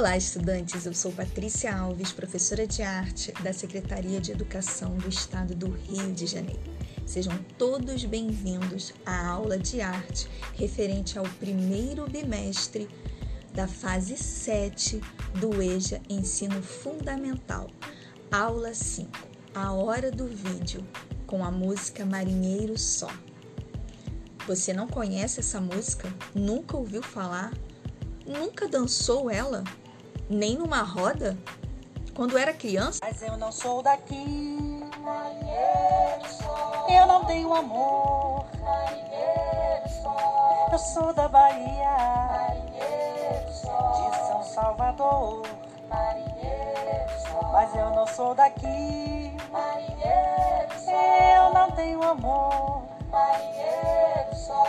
Olá, estudantes! Eu sou Patrícia Alves, professora de arte da Secretaria de Educação do Estado do Rio de Janeiro. Sejam todos bem-vindos à aula de arte referente ao primeiro bimestre da fase 7 do EJA Ensino Fundamental, aula 5, a hora do vídeo, com a música Marinheiro Só. Você não conhece essa música? Nunca ouviu falar? Nunca dançou ela? Nem numa roda? Quando era criança? Mas eu não sou daqui. Eu não tenho amor. Eu sou da Bahia. De São Salvador. Mas eu não sou daqui. Eu não tenho amor.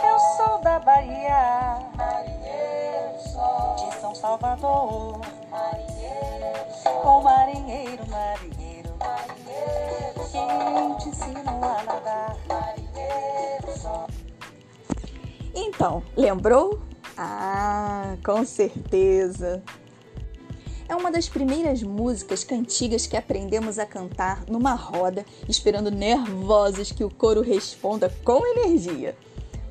Eu sou da Bahia. São Salvador. O marinheiro, marinheiro. Quem te ensinou a nadar? Então, lembrou? Ah, com certeza! É uma das primeiras músicas cantigas que aprendemos a cantar numa roda, esperando nervosos que o coro responda com energia.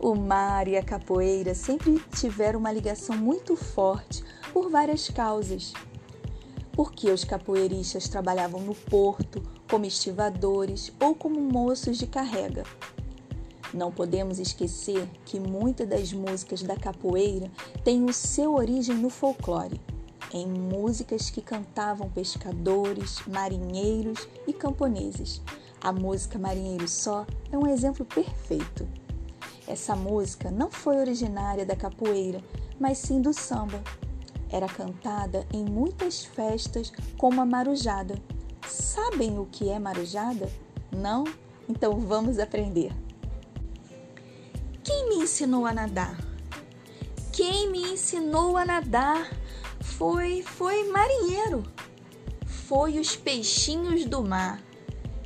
O mar e a capoeira sempre tiveram uma ligação muito forte por várias causas. Porque os capoeiristas trabalhavam no porto, como estivadores ou como moços de carrega. Não podemos esquecer que muitas das músicas da capoeira têm o seu origem no folclore em músicas que cantavam pescadores, marinheiros e camponeses. A música Marinheiro Só é um exemplo perfeito. Essa música não foi originária da capoeira, mas sim do samba. Era cantada em muitas festas como a marujada. Sabem o que é marujada? Não? Então vamos aprender. Quem me ensinou a nadar? Quem me ensinou a nadar? foi, foi marinheiro. Foi os peixinhos do mar.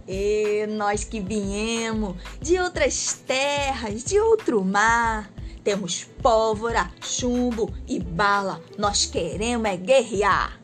E nós que viemos de outras terras, de outro mar. Temos pólvora, chumbo e bala. Nós queremos é guerrear.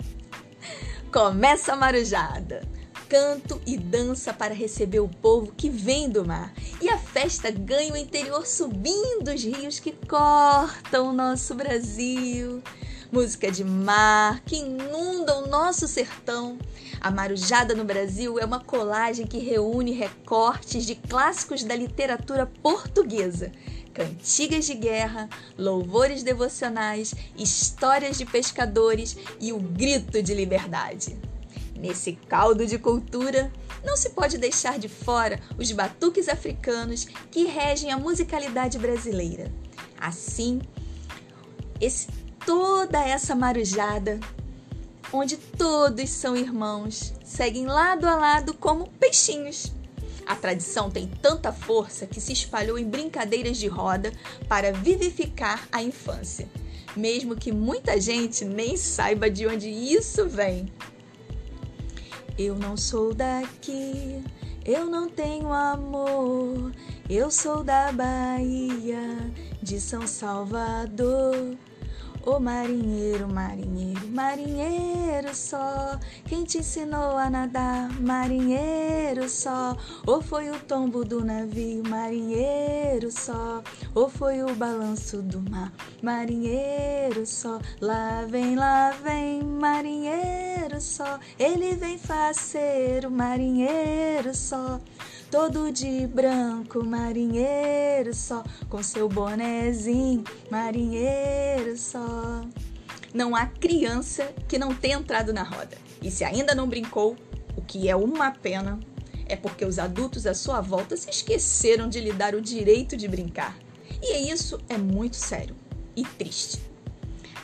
Começa a marujada. Canto e dança para receber o povo que vem do mar. E a festa ganha o interior subindo os rios que cortam o nosso Brasil música de mar que inunda o nosso sertão. A Marujada no Brasil é uma colagem que reúne recortes de clássicos da literatura portuguesa, cantigas de guerra, louvores devocionais, histórias de pescadores e o grito de liberdade. Nesse caldo de cultura, não se pode deixar de fora os batuques africanos que regem a musicalidade brasileira. Assim, esse toda essa marujada, onde todos são irmãos, seguem lado a lado como peixinhos. A tradição tem tanta força que se espalhou em brincadeiras de roda para vivificar a infância, mesmo que muita gente nem saiba de onde isso vem. Eu não sou daqui, eu não tenho amor, eu sou da Bahia, de São Salvador. Ô marinheiro, marinheiro, marinheiro só, quem te ensinou a nadar? Marinheiro só, ou foi o tombo do navio? Marinheiro só, ou foi o balanço do mar? Marinheiro só, lá vem, lá vem, marinheiro só, ele vem faceiro, marinheiro só todo de branco, marinheiro só, com seu bonezinho, marinheiro só. Não há criança que não tenha entrado na roda. E se ainda não brincou, o que é uma pena, é porque os adultos à sua volta se esqueceram de lhe dar o direito de brincar. E isso é muito sério e triste.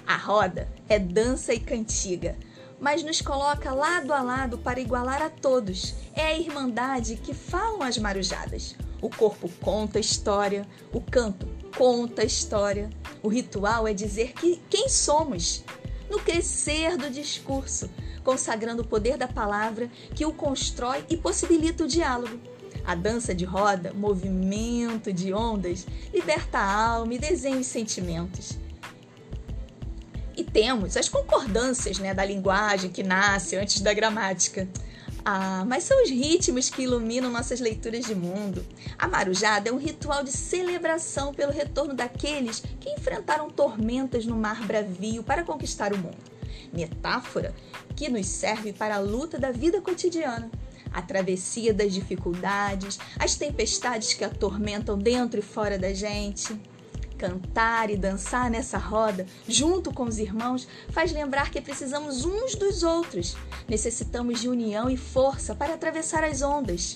A roda é dança e cantiga, mas nos coloca lado a lado para igualar a todos. É a irmandade que falam as marujadas. O corpo conta história, o canto conta história. O ritual é dizer que quem somos, no crescer do discurso, consagrando o poder da palavra que o constrói e possibilita o diálogo. A dança de roda, movimento de ondas, liberta a alma e desenha os sentimentos. Temos as concordâncias né, da linguagem que nasce antes da gramática. Ah, mas são os ritmos que iluminam nossas leituras de mundo. A marujada é um ritual de celebração pelo retorno daqueles que enfrentaram tormentas no mar bravio para conquistar o mundo. Metáfora que nos serve para a luta da vida cotidiana, a travessia das dificuldades, as tempestades que atormentam dentro e fora da gente. Cantar e dançar nessa roda, junto com os irmãos, faz lembrar que precisamos uns dos outros. Necessitamos de união e força para atravessar as ondas.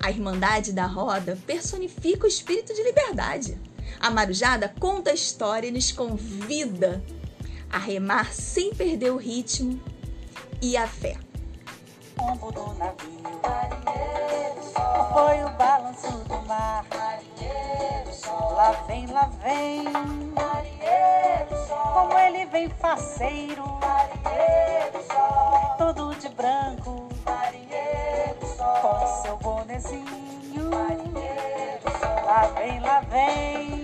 A Irmandade da Roda personifica o espírito de liberdade. A Marujada conta a história e nos convida a remar sem perder o ritmo e a fé. Pombo do navio, foi o balanço do mar. Lá vem, lá vem, como ele vem faceiro, todo de branco, com seu bonezinho. Lá vem, lá vem,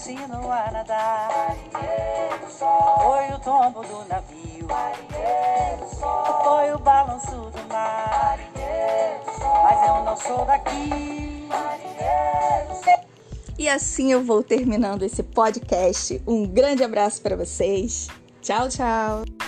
ensinou a nadar? Foi o tombo do navio, foi o balanço do mar. Mas eu não sou daqui. E assim eu vou terminando esse podcast. Um grande abraço para vocês. Tchau, tchau.